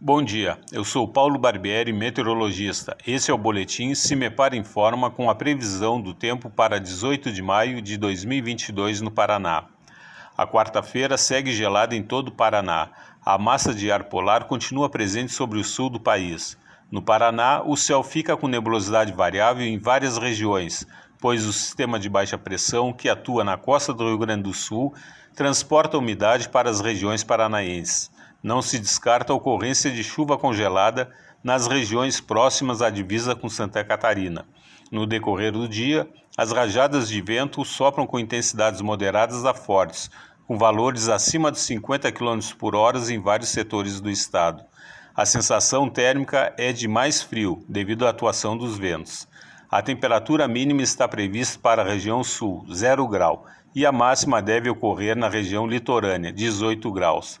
Bom dia, eu sou Paulo Barbieri, meteorologista. Esse é o boletim Cimepar Informa com a previsão do tempo para 18 de maio de 2022 no Paraná. A quarta-feira segue gelada em todo o Paraná. A massa de ar polar continua presente sobre o sul do país. No Paraná, o céu fica com nebulosidade variável em várias regiões, pois o sistema de baixa pressão que atua na costa do Rio Grande do Sul transporta umidade para as regiões paranaenses. Não se descarta a ocorrência de chuva congelada nas regiões próximas à divisa com Santa Catarina. No decorrer do dia, as rajadas de vento sopram com intensidades moderadas a fortes, com valores acima de 50 km por hora em vários setores do estado. A sensação térmica é de mais frio, devido à atuação dos ventos. A temperatura mínima está prevista para a região sul, 0 grau, e a máxima deve ocorrer na região litorânea, 18 graus.